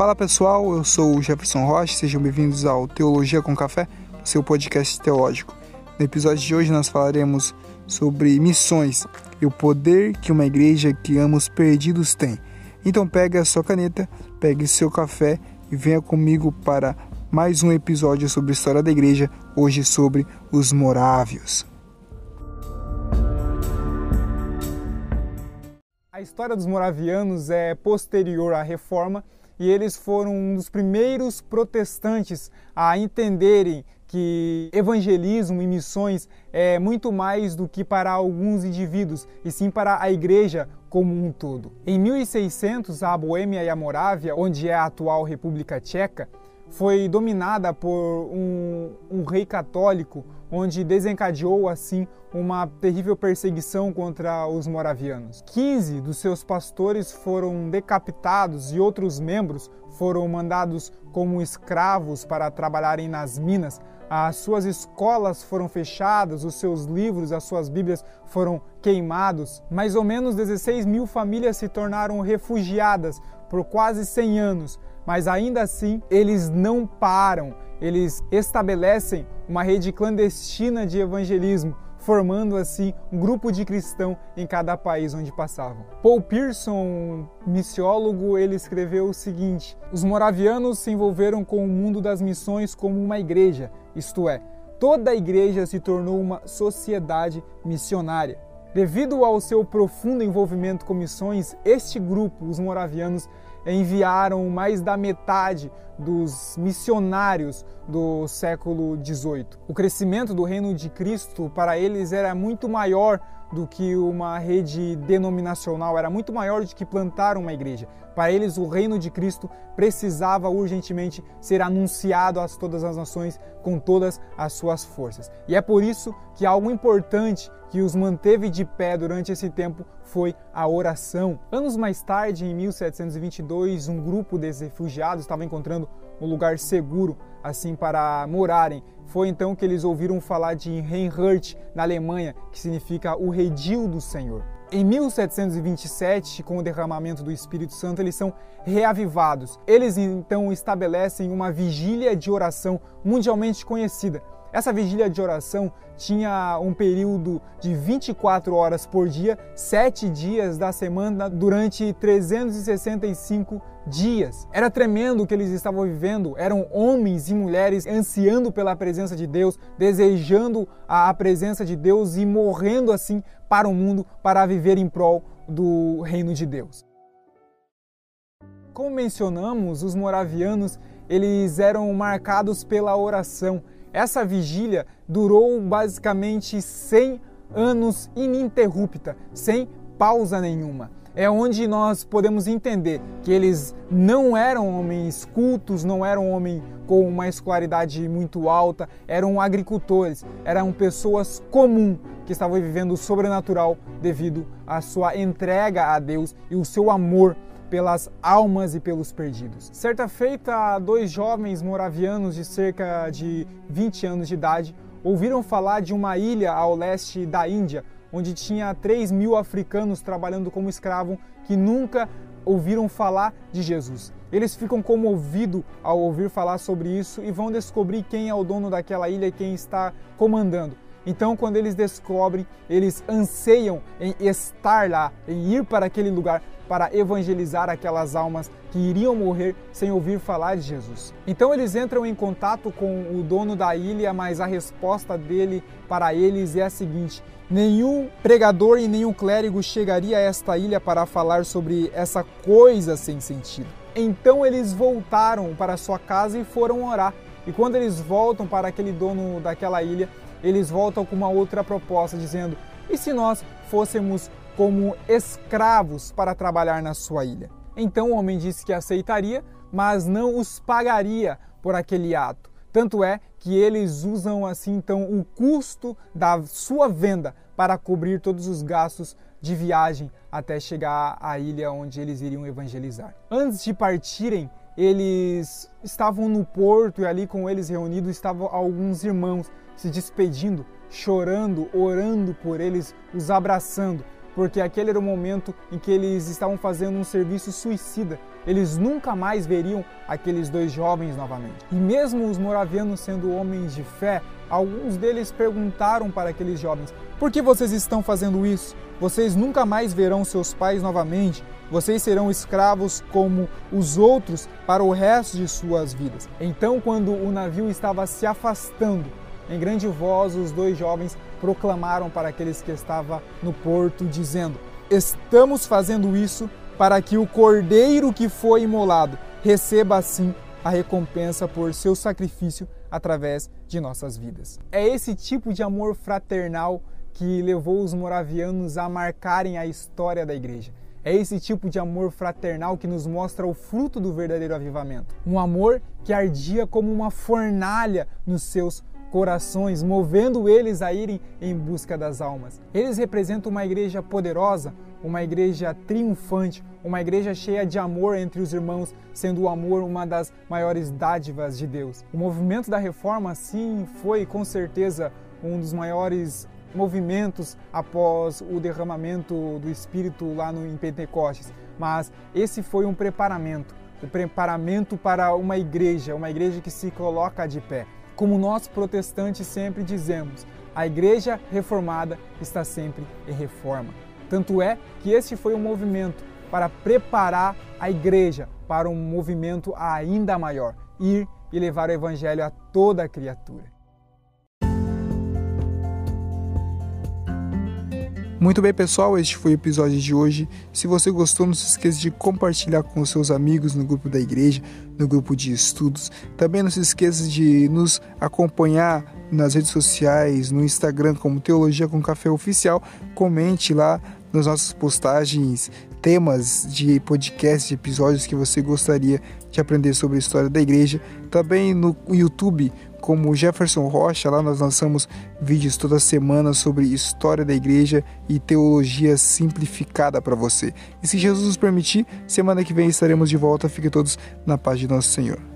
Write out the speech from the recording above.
Fala pessoal, eu sou o Jefferson Rocha, sejam bem-vindos ao Teologia com Café, seu podcast teológico. No episódio de hoje nós falaremos sobre missões e o poder que uma igreja que ama os perdidos tem. Então pegue a sua caneta, pegue seu café e venha comigo para mais um episódio sobre a história da igreja, hoje sobre os morávios. A história dos moravianos é posterior à reforma e eles foram um dos primeiros protestantes a entenderem que evangelismo e missões é muito mais do que para alguns indivíduos, e sim para a igreja como um todo. Em 1600, a Boêmia e a Morávia, onde é a atual República Tcheca, foi dominada por um, um, rei católico, onde desencadeou assim uma terrível perseguição contra os moravianos. 15 dos seus pastores foram decapitados e outros membros foram mandados como escravos para trabalharem nas minas. As suas escolas foram fechadas, os seus livros, as suas Bíblias foram queimados. Mais ou menos 16 mil famílias se tornaram refugiadas por quase 100 anos mas ainda assim eles não param, eles estabelecem uma rede clandestina de evangelismo, formando assim um grupo de cristão em cada país onde passavam. Paul Pearson, missiólogo, ele escreveu o seguinte: Os moravianos se envolveram com o mundo das missões como uma igreja, isto é, toda a igreja se tornou uma sociedade missionária. Devido ao seu profundo envolvimento com missões, este grupo, os moravianos, enviaram mais da metade dos missionários do século XVIII. O crescimento do reino de Cristo para eles era muito maior do que uma rede denominacional, era muito maior do que plantar uma igreja. Para eles, o reino de Cristo precisava urgentemente ser anunciado a todas as nações com todas as suas forças. E é por isso que algo importante que os manteve de pé durante esse tempo foi a oração. Anos mais tarde, em 1722, um grupo desses refugiados estava encontrando um lugar seguro assim para morarem. Foi então que eles ouviram falar de Reinhard na Alemanha, que significa o redil do Senhor. Em 1727, com o derramamento do Espírito Santo, eles são reavivados. Eles então estabelecem uma vigília de oração mundialmente conhecida essa vigília de oração tinha um período de 24 horas por dia, 7 dias da semana, durante 365 dias. Era tremendo o que eles estavam vivendo, eram homens e mulheres ansiando pela presença de Deus, desejando a presença de Deus e morrendo assim para o mundo para viver em prol do reino de Deus. Como mencionamos, os moravianos, eles eram marcados pela oração. Essa vigília durou basicamente 100 anos ininterrupta, sem pausa nenhuma. É onde nós podemos entender que eles não eram homens cultos, não eram homens com uma escolaridade muito alta, eram agricultores, eram pessoas comuns que estavam vivendo o sobrenatural devido à sua entrega a Deus e o seu amor pelas almas e pelos perdidos. Certa feita, dois jovens moravianos de cerca de 20 anos de idade ouviram falar de uma ilha ao leste da Índia, onde tinha 3 mil africanos trabalhando como escravos que nunca ouviram falar de Jesus. Eles ficam comovidos ao ouvir falar sobre isso e vão descobrir quem é o dono daquela ilha e quem está comandando. Então, quando eles descobrem, eles anseiam em estar lá, em ir para aquele lugar para evangelizar aquelas almas que iriam morrer sem ouvir falar de Jesus. Então eles entram em contato com o dono da ilha, mas a resposta dele para eles é a seguinte: nenhum pregador e nenhum clérigo chegaria a esta ilha para falar sobre essa coisa sem sentido. Então eles voltaram para sua casa e foram orar. E quando eles voltam para aquele dono daquela ilha, eles voltam com uma outra proposta, dizendo: e se nós fôssemos como escravos para trabalhar na sua ilha? Então o homem disse que aceitaria, mas não os pagaria por aquele ato. Tanto é que eles usam assim então o custo da sua venda para cobrir todos os gastos de viagem até chegar à ilha onde eles iriam evangelizar. Antes de partirem, eles estavam no porto e ali com eles reunidos estavam alguns irmãos se despedindo, chorando, orando por eles, os abraçando, porque aquele era o momento em que eles estavam fazendo um serviço suicida. Eles nunca mais veriam aqueles dois jovens novamente. E mesmo os moravianos sendo homens de fé, alguns deles perguntaram para aqueles jovens: Por que vocês estão fazendo isso? Vocês nunca mais verão seus pais novamente. Vocês serão escravos como os outros para o resto de suas vidas. Então, quando o navio estava se afastando, em grande voz, os dois jovens proclamaram para aqueles que estavam no porto, dizendo: Estamos fazendo isso para que o cordeiro que foi imolado receba assim a recompensa por seu sacrifício através de nossas vidas. É esse tipo de amor fraternal que levou os moravianos a marcarem a história da igreja. É esse tipo de amor fraternal que nos mostra o fruto do verdadeiro avivamento. Um amor que ardia como uma fornalha nos seus corações, movendo eles a irem em busca das almas. Eles representam uma igreja poderosa, uma igreja triunfante, uma igreja cheia de amor entre os irmãos, sendo o amor uma das maiores dádivas de Deus. O movimento da reforma, sim, foi com certeza um dos maiores movimentos após o derramamento do Espírito lá no, em Pentecostes, mas esse foi um preparamento o preparamento para uma igreja, uma igreja que se coloca de pé. Como nós protestantes sempre dizemos, a igreja reformada está sempre em reforma. Tanto é que este foi um movimento para preparar a igreja para um movimento ainda maior, ir e levar o evangelho a toda a criatura. Muito bem, pessoal, este foi o episódio de hoje. Se você gostou, não se esqueça de compartilhar com seus amigos no grupo da igreja, no grupo de estudos. Também não se esqueça de nos acompanhar nas redes sociais, no Instagram como Teologia com Café Oficial. Comente lá nas nossas postagens temas de podcast, de episódios que você gostaria de aprender sobre a história da igreja. Também no YouTube como Jefferson Rocha, lá nós lançamos vídeos toda semana sobre história da igreja e teologia simplificada para você. E se Jesus nos permitir, semana que vem estaremos de volta. Fiquem todos na paz de nosso Senhor.